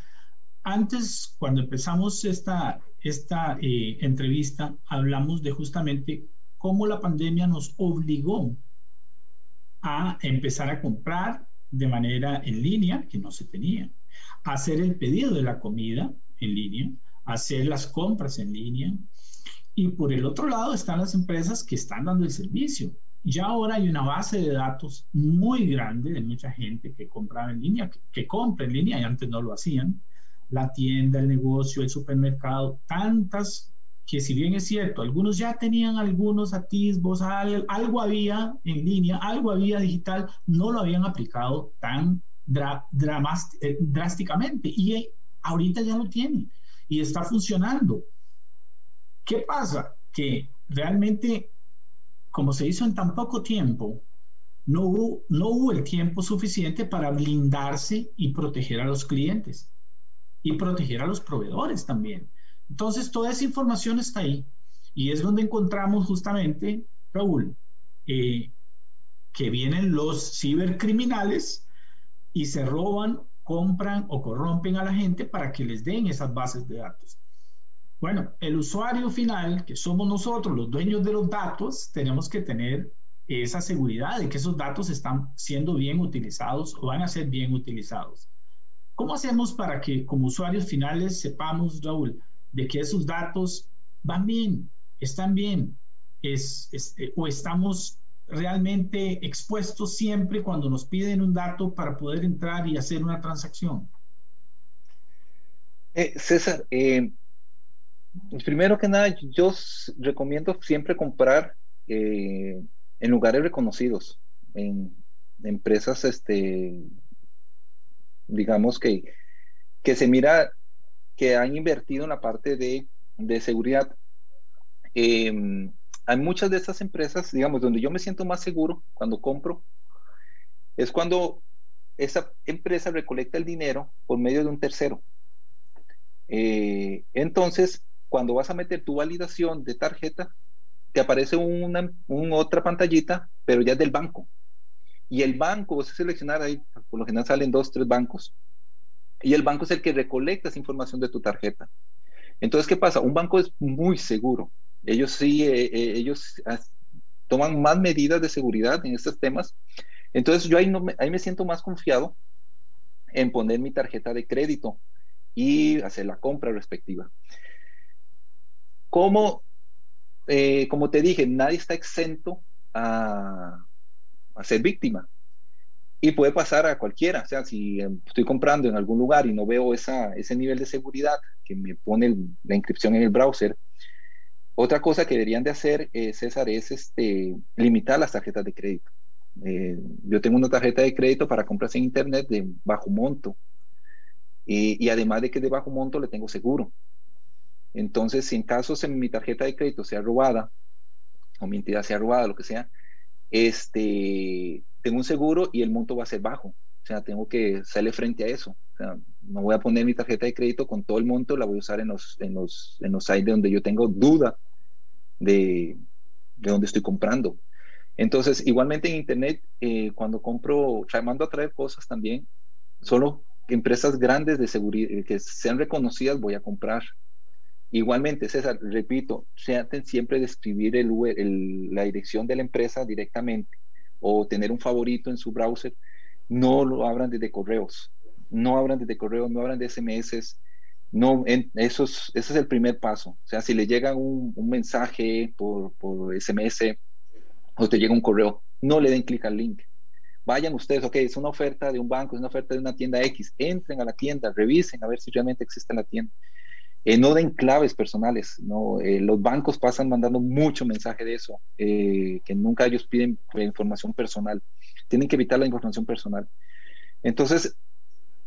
Antes, cuando empezamos esta, esta entrevista, hablamos de justamente cómo la pandemia nos obligó a empezar a comprar de manera en línea, que no se tenía, hacer el pedido de la comida en línea, hacer las compras en línea. Y por el otro lado están las empresas que están dando el servicio. Ya ahora hay una base de datos muy grande de mucha gente que compraba en línea, que, que compra en línea y antes no lo hacían. La tienda, el negocio, el supermercado, tantas que si bien es cierto, algunos ya tenían algunos atisbos, algo había en línea, algo había digital, no lo habían aplicado tan eh, drásticamente y ahorita ya lo tienen y está funcionando. ¿Qué pasa? Que realmente, como se hizo en tan poco tiempo, no hubo, no hubo el tiempo suficiente para blindarse y proteger a los clientes y proteger a los proveedores también. Entonces, toda esa información está ahí. Y es donde encontramos justamente, Raúl, eh, que vienen los cibercriminales y se roban, compran o corrompen a la gente para que les den esas bases de datos. Bueno, el usuario final, que somos nosotros, los dueños de los datos, tenemos que tener esa seguridad de que esos datos están siendo bien utilizados o van a ser bien utilizados. ¿Cómo hacemos para que como usuarios finales sepamos, Raúl, de que esos datos van bien, están bien, es, eh, o estamos realmente expuestos siempre cuando nos piden un dato para poder entrar y hacer una transacción? Eh, César, eh, primero que nada, yo recomiendo siempre comprar en lugares reconocidos, en, empresas, este, digamos que, que se mira que han invertido en la parte de, de seguridad. Em, hay muchas de estas empresas, digamos, donde yo me siento más seguro cuando compro, es cuando esa empresa recolecta el dinero por medio de un tercero. Eh, entonces, cuando vas a meter tu validación de tarjeta, te aparece una, otra pantallita, pero ya del banco. Y el banco, vas a seleccionar ahí, por lo general salen dos, tres bancos. Y el banco es el que recolecta esa información de tu tarjeta. Entonces, ¿qué pasa? Un banco es muy seguro. Ellos sí, eh, eh, ellos toman más medidas de seguridad en estos temas. Entonces, yo ahí, no me, ahí me siento más confiado en poner mi tarjeta de crédito y hacer la compra respectiva. Como, eh, como te dije, nadie está exento a, a ser víctima. Y puede pasar a cualquiera, o sea, si em, estoy comprando en algún lugar y no veo esa, ese nivel de seguridad que me pone la inscripción en el browser, otra cosa que deberían de hacer, eh, César, es este, limitar las tarjetas de crédito. Eh, yo tengo una tarjeta de crédito para compras en Internet de bajo monto y, y además de que de bajo monto le tengo seguro. Entonces, si en caso en mi tarjeta de crédito sea robada o mi entidad sea robada, lo que sea, este, tengo un seguro y el monto va a ser bajo. O sea, tengo que salir frente a eso. O sea, no voy a poner mi tarjeta de crédito con todo el monto, la voy a usar en los, en los, en los sites donde yo tengo duda de, de dónde estoy comprando. Entonces, igualmente en Internet, eh, cuando compro, mando a traer cosas también, solo empresas grandes de seguridad que sean reconocidas voy a comprar. Igualmente, César, repito, traten siempre de escribir el, la dirección de la empresa directamente o tener un favorito en su browser. No lo abran desde correos, no abran desde correos, no abran de SMS. No, en, eso es, ese es el primer paso. O sea, si le llega un, un mensaje por, por SMS o te llega un correo, no le den clic al link. Vayan ustedes, ok, es una oferta de un banco, es una oferta de una tienda X, entren a la tienda, revisen a ver si realmente existe la tienda. Eh, no den claves personales, ¿no? Eh, los bancos pasan mandando mucho mensaje de eso, eh, que nunca ellos piden información personal. Tienen que evitar la información personal. Entonces,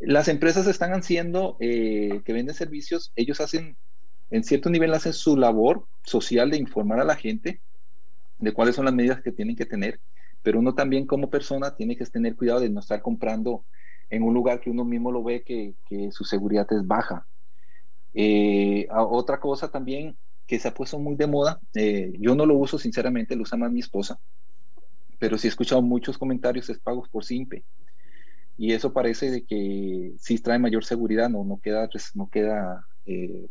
las empresas están haciendo, que venden servicios, ellos hacen, en cierto nivel, hacen su labor social de informar a la gente de cuáles son las medidas que tienen que tener. pero uno también como persona tiene que tener cuidado de no estar comprando en un lugar que uno mismo lo ve que, que su seguridad es baja. Eh, otra cosa también que se ha puesto muy de moda, eh, yo no lo uso sinceramente, lo usa más mi esposa, pero sí he escuchado muchos comentarios es pagos por SIMPE. Y eso parece de que sí trae mayor seguridad, no, no queda, no queda eh,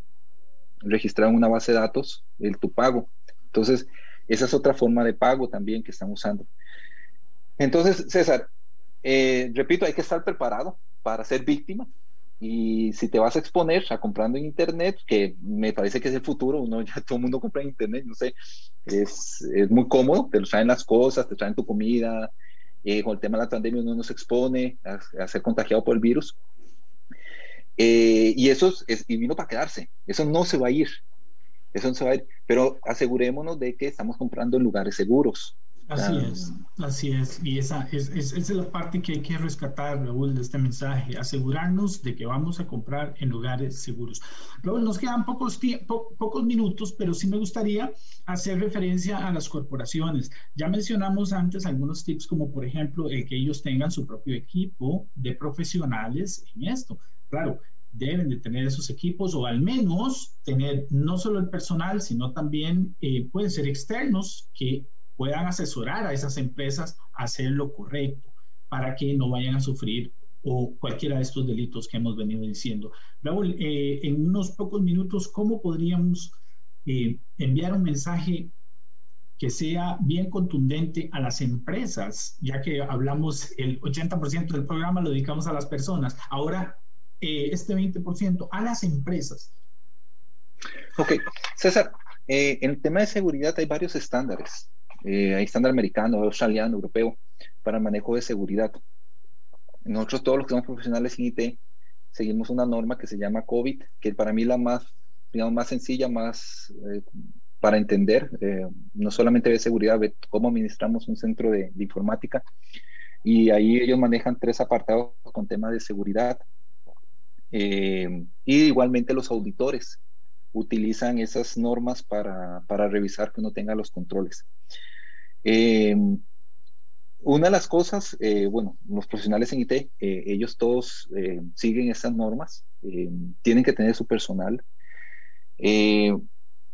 registrado en una base de datos el tu pago. Entonces, esa es otra forma de pago también que están usando. Entonces, César, eh, repito, hay que estar preparado para ser víctima. Y si te vas a exponer a comprando en Internet, que me parece que es el futuro, uno ya todo el mundo compra en Internet, no sé, es, es muy cómodo, te traen las cosas, te traen tu comida, eh, con el tema de la pandemia uno no se expone a, ser contagiado por el virus. Eh, y eso es, y vino para quedarse, eso no se va a ir, eso no se va a ir, pero asegurémonos de que estamos comprando en lugares seguros, Así es, así es. Y esa es, es, es, la parte que hay que rescatar, Raúl, de este mensaje. Asegurarnos de que vamos a comprar en lugares seguros. Raúl, nos quedan pocos, pocos minutos, pero sí me gustaría hacer referencia a las corporaciones. Ya mencionamos antes algunos tips, como por ejemplo el que ellos tengan su propio equipo de profesionales en esto. Claro, deben de tener esos equipos o al menos tener no solo el personal, sino también eh, pueden ser externos que puedan asesorar a esas empresas a hacer lo correcto para que no vayan a sufrir o cualquiera de estos delitos que hemos venido diciendo. Raúl, eh, en unos pocos minutos, ¿cómo podríamos eh, enviar un mensaje que sea bien contundente a las empresas, ya que hablamos el 80% del programa lo dedicamos a las personas, ahora eh, este 20% a las empresas. Ok, César, en el tema de seguridad hay varios estándares. Eh, estándar americano, australiano, europeo para el manejo de seguridad. Nosotros todos los que somos profesionales en IT seguimos una norma que se llama COVID, que para mí la más, digamos, más sencilla, más eh, para entender, eh, no solamente de seguridad, de cómo administramos un centro de, informática. Y ahí ellos manejan tres apartados con temas de seguridad. y igualmente los auditores utilizan esas normas para, para revisar que uno tenga los controles. Eh, una de las cosas, eh, bueno, los profesionales en IT, eh, ellos todos siguen estas normas, tienen que tener su personal.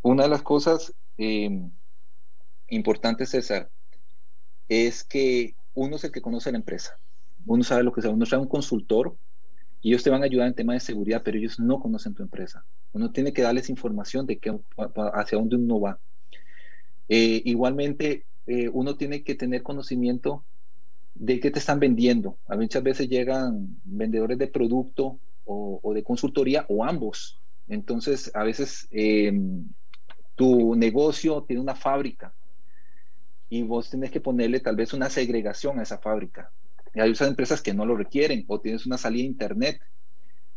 una de las cosas importantes, César, es que uno es el que conoce la empresa, uno sabe lo que sea, uno trae un consultor y ellos te van a ayudar en temas de seguridad, pero ellos no conocen tu empresa. Uno tiene que darles información de qué, hacia dónde uno va. igualmente, eh, uno tiene que tener conocimiento de qué te están vendiendo. A muchas veces llegan vendedores de producto o, de consultoría o ambos. Entonces, a veces em, tu negocio tiene una fábrica y vos tenés que ponerle tal vez una segregación a esa fábrica. Y hay otras empresas que no lo requieren o tienes una salida a internet.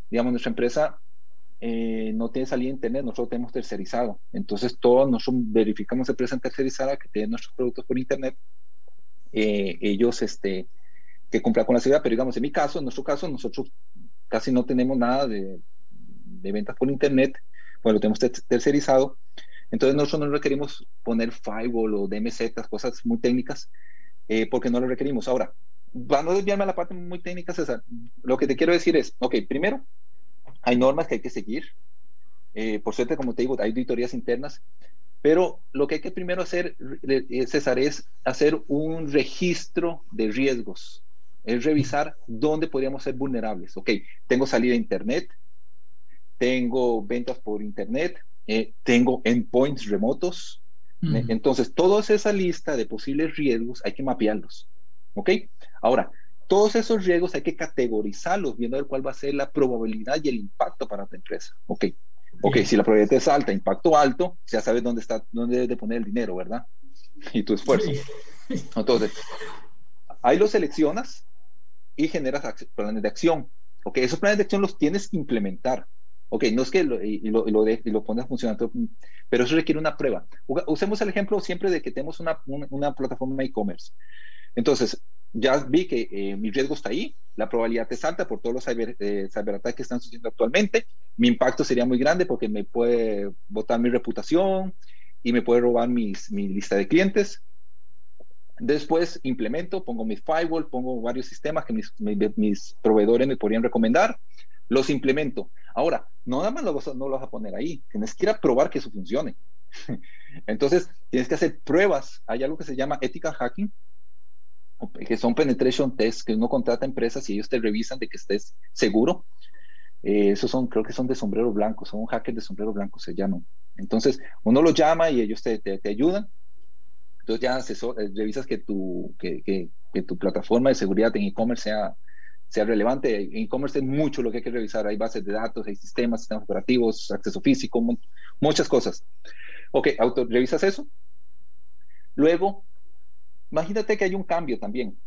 Digamos, nuestra empresa eh, no tiene salida a internet, nosotros tenemos tercerizado. Entonces, todos nosotros verificamos empresa tercerizada que tiene nuestros productos por internet. Eh, ellos, este, que cumplan con la seguridad, pero digamos, en mi caso, en nuestro caso, nosotros casi no tenemos nada de, de ventas por internet, bueno, lo tenemos tercerizado. Entonces, nosotros no requerimos poner firewall o DMZ, cosas muy técnicas, eh, porque no lo requerimos. Ahora, para no desviarme a la parte muy técnica, César, lo que te quiero decir es, ok, primero, hay normas que hay que seguir. Eh, por suerte, como te digo, hay auditorías internas, pero lo que hay que primero hacer, eh, César, es hacer un registro de riesgos, es revisar dónde podríamos ser vulnerables. Ok, tengo salida a Internet, tengo ventas por Internet, eh, tengo endpoints remotos. Entonces, toda esa lista de posibles riesgos hay que mapearlos. ¿Ok? Ahora, todos esos riesgos hay que categorizarlos, viendo cuál va a ser la probabilidad y el impacto para tu empresa. Ok, ok, si la probabilidad es alta, impacto alto, ya sabes dónde está, dónde debes de poner el dinero, ¿verdad? Y tu esfuerzo. Entonces, ahí los seleccionas y generas planes de acción. Ok, esos planes de acción los tienes que implementar. Ok, no es que lo, y, lo, y lo, de, y lo pones funcionando, pero eso requiere una prueba. Usemos el ejemplo siempre de que tenemos una, una, una plataforma e-commerce. Entonces, ya vi que eh, mi riesgo está ahí, la probabilidad es alta por todos los cyber, eh, cyberataques que están sucediendo actualmente, mi impacto sería muy grande porque me puede botar mi reputación y me puede robar mis, mi lista de clientes. Después implemento, pongo mi firewall, pongo varios sistemas que mis, mis, proveedores me podrían recomendar, los implemento. Ahora, no nada más no lo vas a poner ahí, tienes que ir a probar que eso funcione. Entonces, tienes que hacer pruebas. Hay algo que se llama ethical hacking, que son penetration tests, que uno contrata empresas y ellos te revisan de que estés seguro. Eh, esos son, creo que son de sombrero blanco, son un hacker de sombrero blanco, se llaman. Entonces, uno lo llama y ellos te, te, ayudan. Entonces ya asesor, eh, revisas que tu, que, que, que tu plataforma de seguridad en e-commerce sea, sea relevante. En e-commerce es mucho lo que hay que revisar. Hay bases de datos, hay sistemas, sistemas operativos, acceso físico, muchas cosas. Ok, auto, revisas eso. Luego, imagínate que hay un cambio también.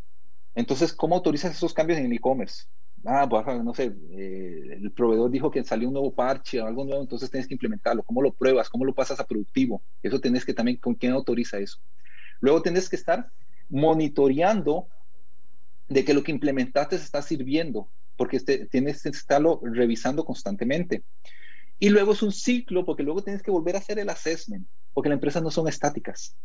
Entonces, ¿cómo autorizas esos cambios en el e-commerce? Ah, pues, no sé, eh, el proveedor dijo que salió un nuevo parche o algo nuevo, entonces tienes que implementarlo. ¿Cómo lo pruebas? ¿Cómo lo pasas a productivo? Eso tienes que también, ¿con quién autoriza eso? Luego tienes que estar monitoreando de que lo que implementaste está sirviendo, porque este, tienes que estarlo revisando constantemente. Y luego es un ciclo, porque luego tienes que volver a hacer el assessment, porque las empresas no son estáticas.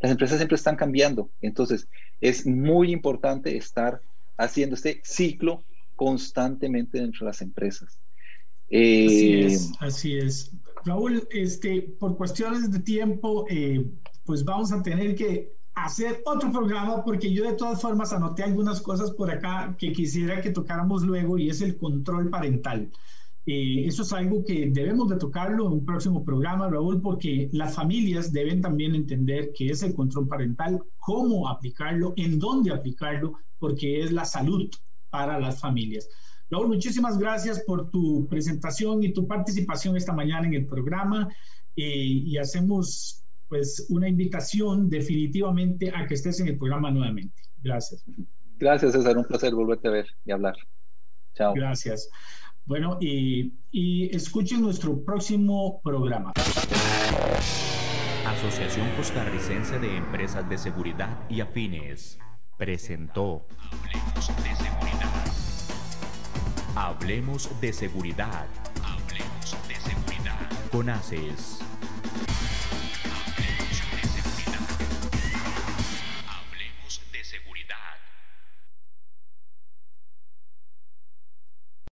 Las empresas siempre están cambiando. Entonces, es muy importante estar haciendo este ciclo constantemente dentro de las empresas. así eh, es, así es. Raúl, este, por cuestiones de tiempo, eh, pues vamos a tener que hacer otro programa porque yo de todas formas anoté algunas cosas por acá que quisiera que tocáramos luego y es el control parental. Eh, eso es algo que debemos de tocarlo en un próximo programa, Raúl, porque las familias deben también entender qué es el control parental, cómo aplicarlo, en dónde aplicarlo, porque es la salud para las familias. Raúl, muchísimas gracias por tu presentación y tu participación esta mañana en el programa eh, y hacemos pues una invitación definitivamente a que estés en el programa nuevamente. Gracias. Gracias, César. Un placer volverte a ver y hablar. Chao. Gracias. Bueno, y, escuchen nuestro próximo programa. Asociación Costarricense de Empresas de Seguridad y Afines presentó Hablemos de Seguridad. Hablemos de Seguridad. Hablemos de Seguridad. Con ACES.